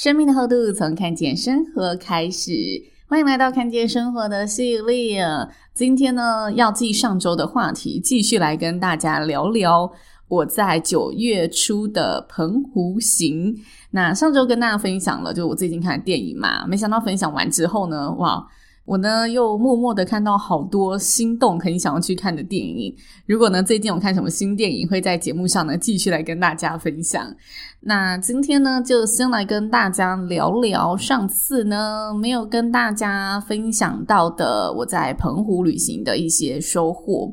生命的厚度从看见生活开始，欢迎来到看见生活的系列。今天呢，要继上周的话题，继续来跟大家聊聊我在九月初的澎湖行。那上周跟大家分享了，就我最近看的电影嘛，没想到分享完之后呢，哇！我呢，又默默的看到好多心动、很想要去看的电影。如果呢，最近有看什么新电影，会在节目上呢继续来跟大家分享。那今天呢，就先来跟大家聊聊上次呢没有跟大家分享到的我在澎湖旅行的一些收获。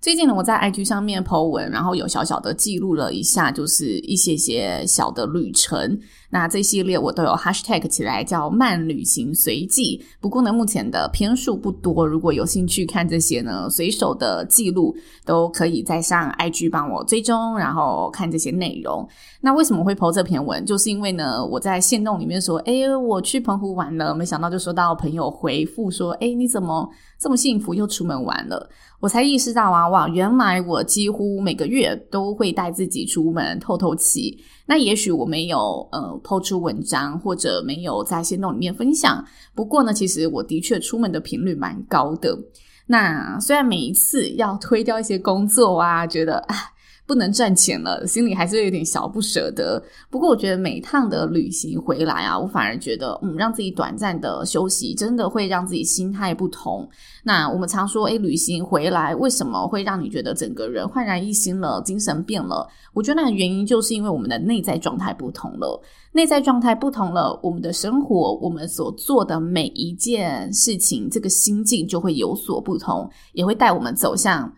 最近呢，我在 IG 上面 po 文，然后有小小的记录了一下，就是一些些小的旅程。那这系列我都有 hashtag 起来，叫慢旅行随记。不过呢，目前的篇数不多，如果有兴趣看这些呢，随手的记录都可以在上 IG 帮我追踪，然后看这些内容。那为什么会 po 这篇文？就是因为呢，我在限动里面说，诶，我去澎湖玩了，没想到就收到朋友回复说，诶，你怎么这么幸福，又出门玩了？我才意识到啊，哇，原来我几乎每个月都会带自己出门透透气。那也许我没有呃抛出文章，或者没有在行动里面分享。不过呢，其实我的确出门的频率蛮高的。那虽然每一次要推掉一些工作啊，觉得啊。不能赚钱了，心里还是有点小不舍得。不过我觉得每趟的旅行回来啊，我反而觉得，嗯，让自己短暂的休息，真的会让自己心态不同。那我们常说，诶，旅行回来为什么会让你觉得整个人焕然一新了，精神变了？我觉得那原因就是因为我们的内在状态不同了。内在状态不同了，我们的生活，我们所做的每一件事情，这个心境就会有所不同，也会带我们走向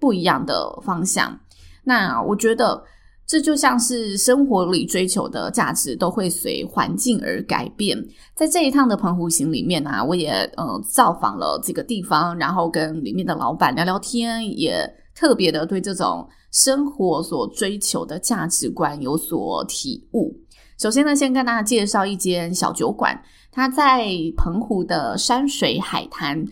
不一样的方向。那我觉得这就像是生活里追求的价值都会随环境而改变。在这一趟的澎湖行里面、啊，我也呃造访了这个地方，然后跟里面的老板聊聊天，也特别的对这种生活所追求的价值观有所体悟。首先呢，先跟大家介绍一间小酒馆，它在澎湖的山水海滩。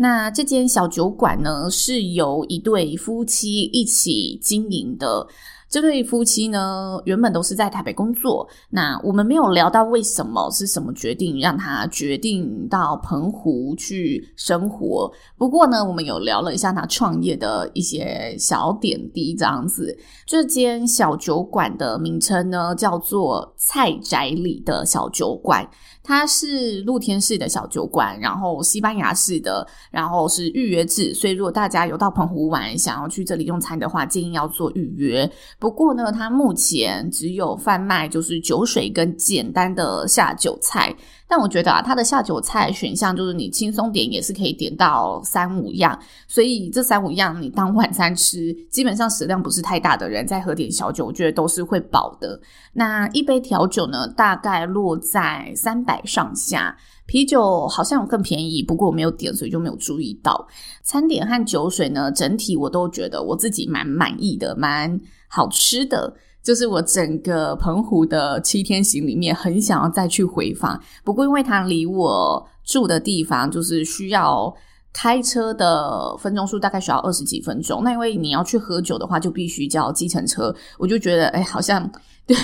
那这间小酒馆呢，是由一对夫妻一起经营的。这对夫妻呢，原本都是在台北工作。那我们没有聊到为什么是什么决定让他决定到澎湖去生活。不过呢，我们有聊了一下他创业的一些小点滴，这样子。这间小酒馆的名称呢，叫做菜宅里的小酒馆。它是露天式的小酒馆，然后西班牙式的，然后是预约制。所以如果大家有到澎湖玩，想要去这里用餐的话，建议要做预约。不过呢，它目前只有贩卖就是酒水跟简单的下酒菜。但我觉得啊，它的下酒菜选项就是你轻松点也是可以点到三五样，所以这三五样你当晚餐吃，基本上食量不是太大的人再喝点小酒，我觉得都是会饱的。那一杯调酒呢，大概落在三百上下，啤酒好像有更便宜，不过我没有点，所以就没有注意到。餐点和酒水呢，整体我都觉得我自己蛮满意的，蛮好吃的。就是我整个澎湖的七天行里面，很想要再去回访。不过因为它离我住的地方，就是需要开车的分钟数大概需要二十几分钟。那因为你要去喝酒的话，就必须叫计程车。我就觉得，哎，好像对，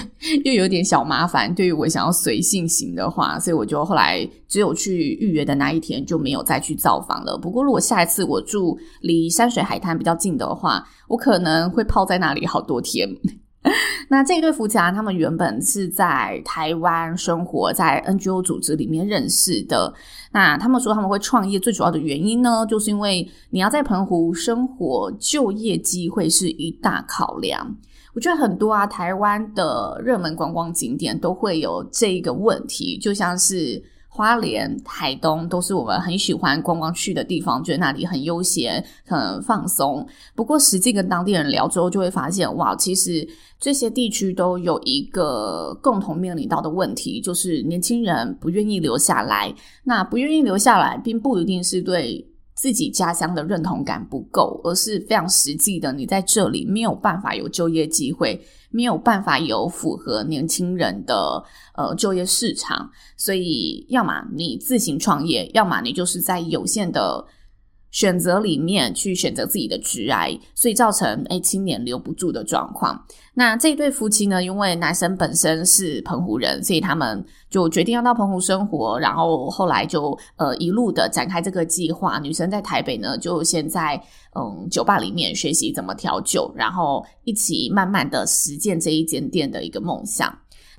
又有点小麻烦。对于我想要随性行的话，所以我就后来只有去预约的那一天就没有再去造访了。不过如果下一次我住离山水海滩比较近的话，我可能会泡在那里好多天。那这一对夫妻啊，他们原本是在台湾生活，在 NGO 组织里面认识的。那他们说他们会创业，最主要的原因呢，就是因为你要在澎湖生活，就业机会是一大考量。我觉得很多啊，台湾的热门观光景点都会有这个问题，就像是花莲、台东都是我们很喜欢观光去的地方，觉得那里很悠闲、很放松。不过实际跟当地人聊之后，就会发现，哇，其实这些地区都有一个共同面临到的问题，就是年轻人不愿意留下来。那不愿意留下来，并不一定是对自己家乡的认同感不够，而是非常实际的，你在这里没有办法有就业机会。没有办法有符合年轻人的呃就业市场，所以要么你自行创业，要么你就是在有限的选择里面去选择自己的职涯，所以造成诶青年留不住的状况。那这一对夫妻呢，因为男生本身是澎湖人，所以他们就决定要到澎湖生活，然后后来就呃一路的展开这个计划。女生在台北呢，就先在嗯酒吧里面学习怎么调酒，然后一起慢慢的实践这一间店的一个梦想。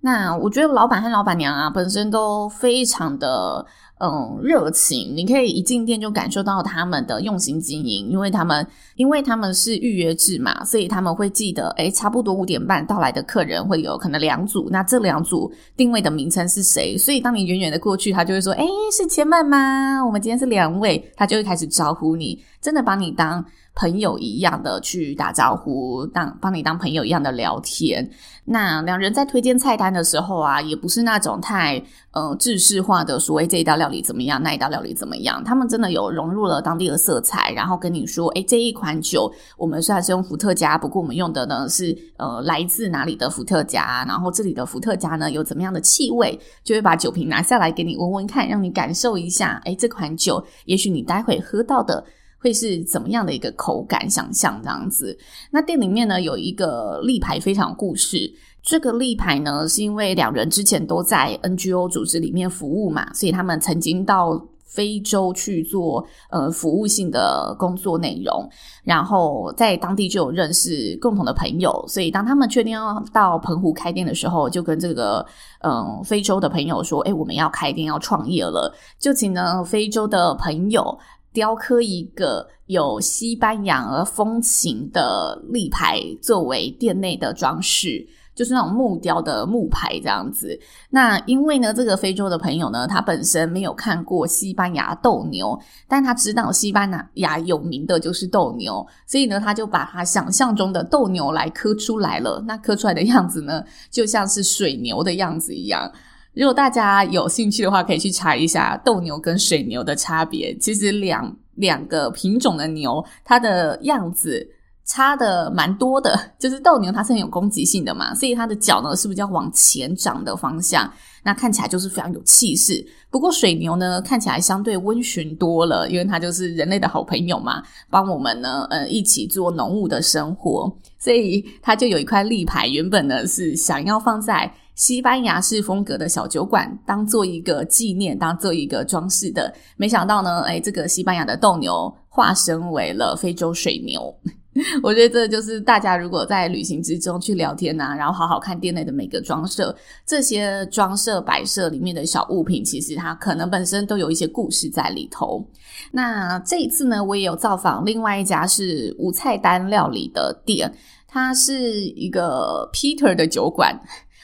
那我觉得老板和老板娘啊，本身都非常的。嗯，热情，你可以一进店就感受到他们的用心经营，因为他们因为他们是预约制嘛，所以他们会记得，诶，差不多五点半到来的客人会有可能两组，那这两组定位的名称是谁？所以当你远远的过去，他就会说，诶，是千曼吗？我们今天是两位，他就会开始招呼你，真的把你当。朋友一样的去打招呼，当帮你当朋友一样的聊天。那两人在推荐菜单的时候啊，也不是那种太呃制式化的所谓这一道料理怎么样，那一道料理怎么样。他们真的有融入了当地的色彩，然后跟你说，诶，这一款酒我们虽然是用伏特加，不过我们用的呢是呃来自哪里的伏特加，然后这里的伏特加呢有怎么样的气味，就会把酒瓶拿下来给你闻闻看，让你感受一下，诶，这款酒也许你待会喝到的。会是怎么样的一个口感？想象这样子。那店里面呢，有一个立牌非常故事。这个立牌呢，是因为两人之前都在 NGO 组织里面服务嘛，所以他们曾经到非洲去做呃服务性的工作内容，然后在当地就有认识共同的朋友，所以当他们确定要到澎湖开店的时候，就跟这个嗯、非洲的朋友说：“诶，我们要开店要创业了。”就请呢非洲的朋友。雕刻一个有西班牙风情的立牌作为店内的装饰，就是那种木雕的木牌这样子。那因为呢，这个非洲的朋友呢，他本身没有看过西班牙斗牛，但他知道西班牙有名的就是斗牛，所以呢，他就把他想象中的斗牛来刻出来了。那刻出来的样子呢，就像是水牛的样子一样。如果大家有兴趣的话，可以去查一下斗牛跟水牛的差别。其实两两个品种的牛，它的样子差的蛮多的。就是斗牛它是很有攻击性的嘛，所以它的脚呢是比较往前长的方向，那看起来就是非常有气势。不过水牛呢看起来相对温驯多了，因为它就是人类的好朋友嘛，帮我们呢呃一起做农务的生活，所以它就有一块立牌，原本呢是想要放在。西班牙式风格的小酒馆，当做一个纪念，当做一个装饰的。没想到呢，诶，这个西班牙的斗牛化身为了非洲水牛。我觉得这就是大家如果在旅行之中去聊天啊，然后好好看店内的每个装设，这些装设摆设里面的小物品，其实它可能本身都有一些故事在里头。那这一次呢，我也有造访另外一家是无菜单料理的店，它是一个 Peter 的酒馆。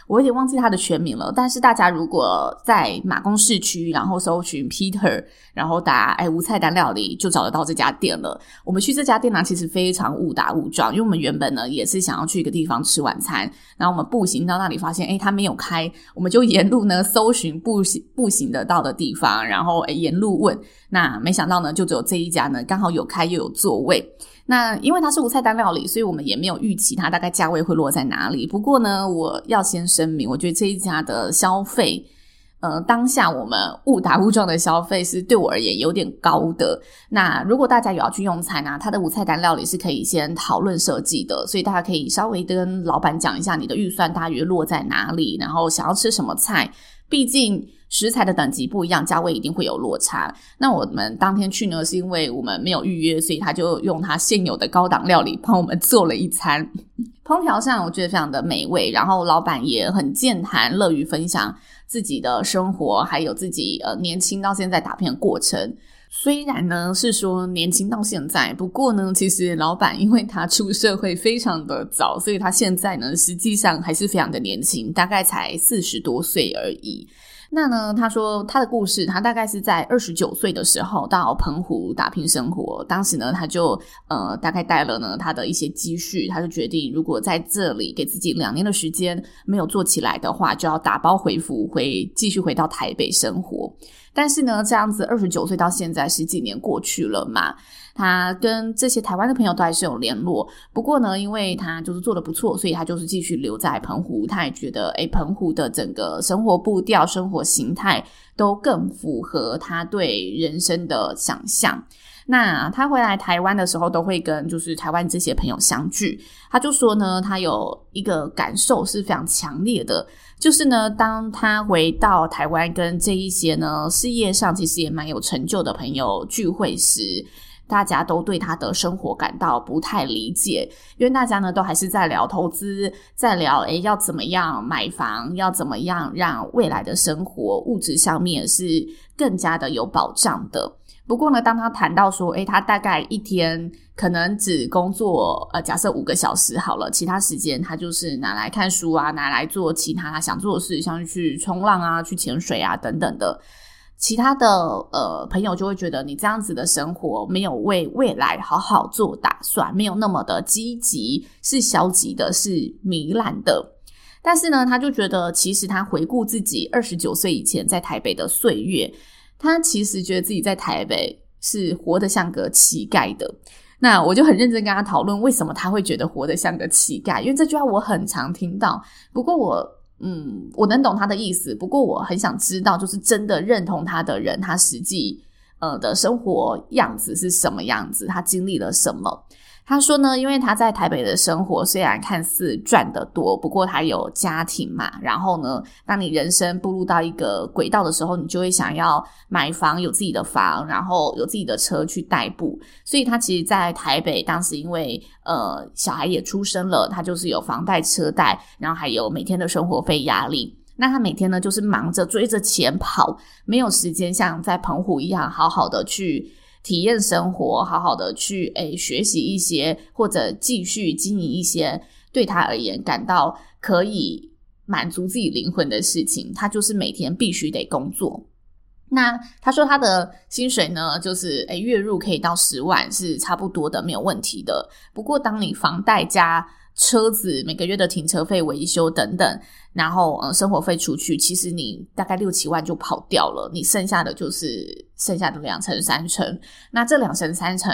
我有点忘记他的全名了，但是大家如果在马公市区，然后搜寻 Peter，然后打“哎无菜单料理”，就找得到这家店了。我们去这家店呢，其实非常误打误撞，因为我们原本呢也是想要去一个地方吃晚餐，然后我们步行到那里，发现哎他没有开，我们就沿路呢搜寻步行步行得到的地方，然后哎沿路问，那没想到呢就只有这一家呢刚好有开又有座位。那因为它是无菜单料理，所以我们也没有预期它大概价位会落在哪里。不过呢，我要先声明，我觉得这一家的消费，呃，当下我们误打误撞的消费是对我而言有点高的。那如果大家有要去用餐呢，它的无菜单料理是可以先讨论设计的，所以大家可以稍微跟老板讲一下你的预算大约落在哪里，然后想要吃什么菜，毕竟。食材的等级不一样，价位一定会有落差。那我们当天去呢，是因为我们没有预约，所以他就用他现有的高档料理帮我们做了一餐。烹调上我觉得非常的美味，然后老板也很健谈，乐于分享自己的生活，还有自己呃年轻到现在打拼的过程。虽然呢是说年轻到现在，不过呢，其实老板因为他出社会非常的早，所以他现在呢实际上还是非常的年轻，大概才四十多岁而已。那呢，他说他的故事，他大概是在二十九岁的时候到澎湖打拼生活。当时呢，他就呃大概带了呢他的一些积蓄，他就决定如果在这里给自己两年的时间没有做起来的话，就要打包回府，回继续回到台北生活。但是呢，这样子二十九岁到现在十几年过去了嘛。他跟这些台湾的朋友都还是有联络，不过呢，因为他就是做得不错，所以他就是继续留在澎湖。他也觉得，诶，澎湖的整个生活步调、生活形态都更符合他对人生的想象。那他回来台湾的时候，都会跟就是台湾这些朋友相聚。他就说呢，他有一个感受是非常强烈的，就是呢，当他回到台湾跟这一些呢事业上其实也蛮有成就的朋友聚会时。大家都对他的生活感到不太理解，因为大家呢都还是在聊投资，在聊诶要怎么样买房，要怎么样让未来的生活物质上面是更加的有保障的。不过呢，当他谈到说，诶他大概一天可能只工作，呃，假设五个小时好了，其他时间他就是拿来看书啊，拿来做其他他想做的事，像去冲浪啊、去潜水啊等等的。其他的呃朋友就会觉得你这样子的生活没有为未来好好做打算，没有那么的积极，是消极的，是糜烂的。但是呢，他就觉得其实他回顾自己二十九岁以前在台北的岁月，他其实觉得自己在台北是活得像个乞丐的。那我就很认真跟他讨论为什么他会觉得活得像个乞丐，因为这句话我很常听到。不过我。嗯，我能懂他的意思，不过我很想知道，就是真的认同他的人，他实际呃的生活样子是什么样子，他经历了什么。他说呢，因为他在台北的生活虽然看似赚得多，不过他有家庭嘛。然后呢，当你人生步入到一个轨道的时候，你就会想要买房，有自己的房，然后有自己的车去代步。所以他其实，在台北当时因为呃小孩也出生了，他就是有房贷车贷，然后还有每天的生活费压力。那他每天呢，就是忙着追着钱跑，没有时间像在澎湖一样好好的去。体验生活，好好的去诶学习一些，或者继续经营一些对他而言感到可以满足自己灵魂的事情。他就是每天必须得工作。那他说他的薪水呢，就是诶月入可以到十万，是差不多的，没有问题的。不过当你房贷加车子每个月的停车费、维修等等，然后嗯，生活费出去，其实你大概六七万就跑掉了，你剩下的就是剩下的两成三成。那这两成三成，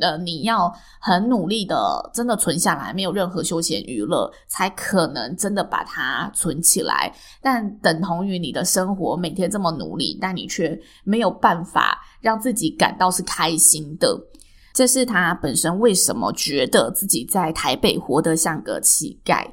呃，你要很努力的真的存下来，没有任何休闲娱乐，才可能真的把它存起来。但等同于你的生活每天这么努力，但你却没有办法让自己感到是开心的。这是他本身为什么觉得自己在台北活得像个乞丐。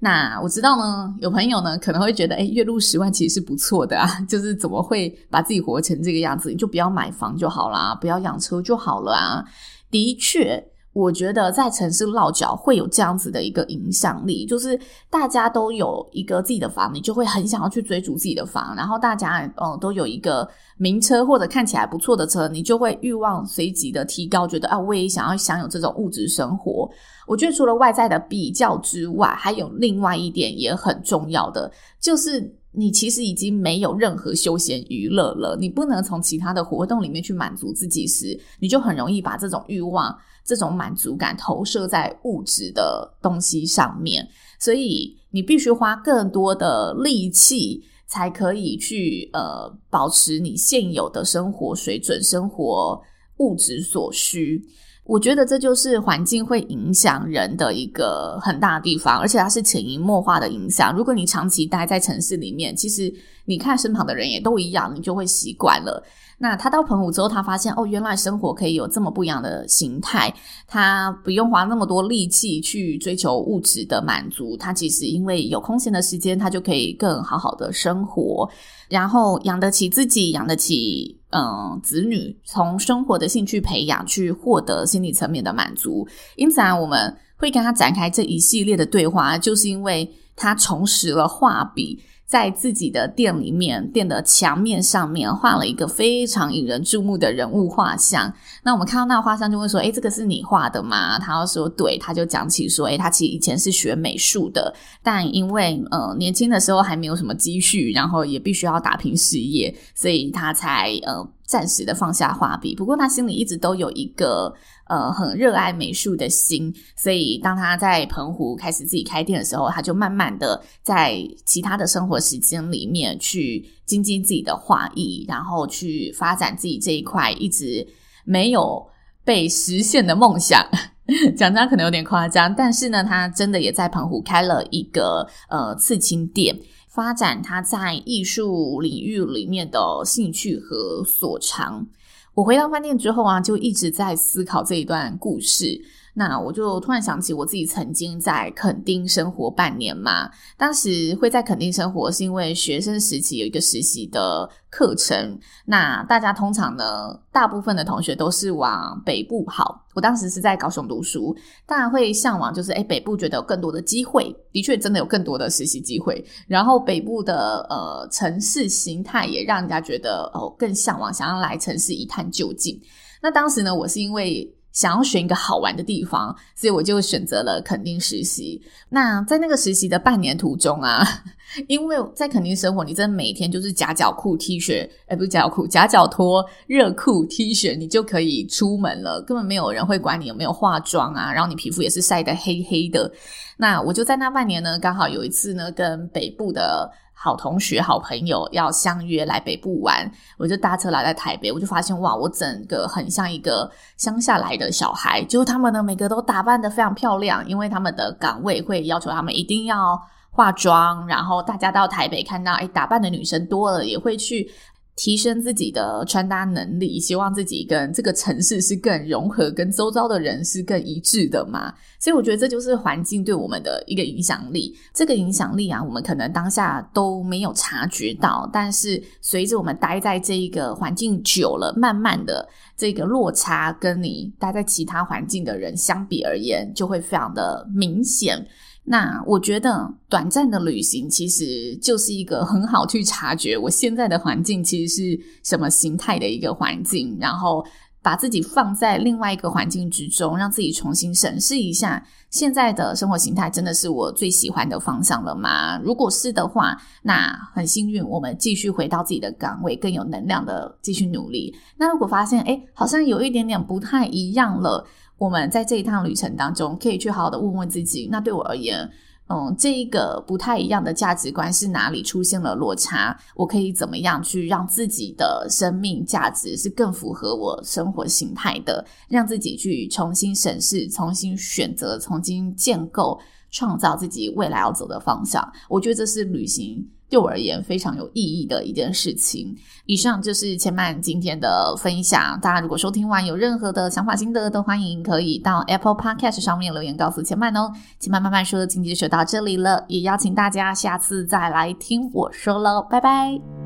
那我知道呢，有朋友呢可能会觉得，哎，月入十万其实是不错的啊，就是怎么会把自己活成这个样子？你就不要买房就好啦，不要养车就好了啊。的确。我觉得在城市落脚会有这样子的一个影响力，就是大家都有一个自己的房，你就会很想要去追逐自己的房，然后大家嗯都有一个名车或者看起来不错的车，你就会欲望随即的提高，觉得啊我也想要享有这种物质生活。我觉得除了外在的比较之外，还有另外一点也很重要的，就是你其实已经没有任何休闲娱乐了，你不能从其他的活动里面去满足自己时，你就很容易把这种欲望。这种满足感投射在物质的东西上面，所以你必须花更多的力气，才可以去呃保持你现有的生活水准、生活物质所需。我觉得这就是环境会影响人的一个很大的地方，而且它是潜移默化的影响。如果你长期待在城市里面，其实你看身旁的人也都一样，你就会习惯了。那他到澎湖之后，他发现哦，原来生活可以有这么不一样的形态。他不用花那么多力气去追求物质的满足，他其实因为有空闲的时间，他就可以更好好的生活，然后养得起自己，养得起嗯子女，从生活的兴趣培养去获得心理层面的满足。因此啊，我们会跟他展开这一系列的对话，就是因为他重拾了画笔。在自己的店里面，店的墙面上面画了一个非常引人注目的人物画像。那我们看到那个画像，就会说：“诶，这个是你画的吗？”他要说：“对。”他就讲起说：“诶，他其实以前是学美术的，但因为呃年轻的时候还没有什么积蓄，然后也必须要打拼事业，所以他才呃暂时的放下画笔。不过他心里一直都有一个。”呃，很热爱美术的心，所以当他在澎湖开始自己开店的时候，他就慢慢的在其他的生活时间里面去精进自己的画艺，然后去发展自己这一块一直没有被实现的梦想。讲这样可能有点夸张，但是呢，他真的也在澎湖开了一个呃刺青店，发展他在艺术领域里面的兴趣和所长。我回到饭店之后啊，就一直在思考这一段故事。那我就突然想起我自己曾经在垦丁生活半年嘛，当时会在垦丁生活是因为学生时期有一个实习的课程。那大家通常呢，大部分的同学都是往北部跑。我当时是在高雄读书，当然会向往就是诶北部觉得有更多的机会，的确真的有更多的实习机会。然后北部的呃城市形态也让人家觉得哦更向往，想要来城市一探究竟。那当时呢，我是因为。想要选一个好玩的地方，所以我就选择了垦丁实习。那在那个实习的半年途中啊，因为在垦丁生活，你真的每天就是夹脚裤、T 恤，哎，不是夹脚裤，夹脚拖、热裤、T 恤，你就可以出门了，根本没有人会管你有没有化妆啊。然后你皮肤也是晒得黑黑的。那我就在那半年呢，刚好有一次呢，跟北部的。好同学、好朋友要相约来北部玩，我就搭车来在台北，我就发现哇，我整个很像一个乡下来的小孩。就他们呢，每个都打扮得非常漂亮，因为他们的岗位会要求他们一定要化妆。然后大家到台北看到，诶，打扮的女生多了，也会去。提升自己的穿搭能力，希望自己跟这个城市是更融合，跟周遭的人是更一致的嘛。所以我觉得这就是环境对我们的一个影响力。这个影响力啊，我们可能当下都没有察觉到，但是随着我们待在这一个环境久了，慢慢的这个落差跟你待在其他环境的人相比而言，就会非常的明显。那我觉得短暂的旅行其实就是一个很好去察觉我现在的环境其实是什么形态的一个环境，然后把自己放在另外一个环境之中，让自己重新审视一下现在的生活形态真的是我最喜欢的方向了吗？如果是的话，那很幸运，我们继续回到自己的岗位，更有能量的继续努力。那如果发现诶，好像有一点点不太一样了。我们在这一趟旅程当中，可以去好好的问问自己，那对我而言，嗯，这一个不太一样的价值观是哪里出现了落差？我可以怎么样去让自己的生命价值是更符合我生活形态的？让自己去重新审视、重新选择、重新建构、创造自己未来要走的方向。我觉得这是旅行。对我而言非常有意义的一件事情。以上就是千曼今天的分享。大家如果收听完有任何的想法心得，都欢迎可以到 Apple Podcast 上面留言告诉千曼哦。千曼慢慢说，今天就说到这里了，也邀请大家下次再来听我说喽，拜拜。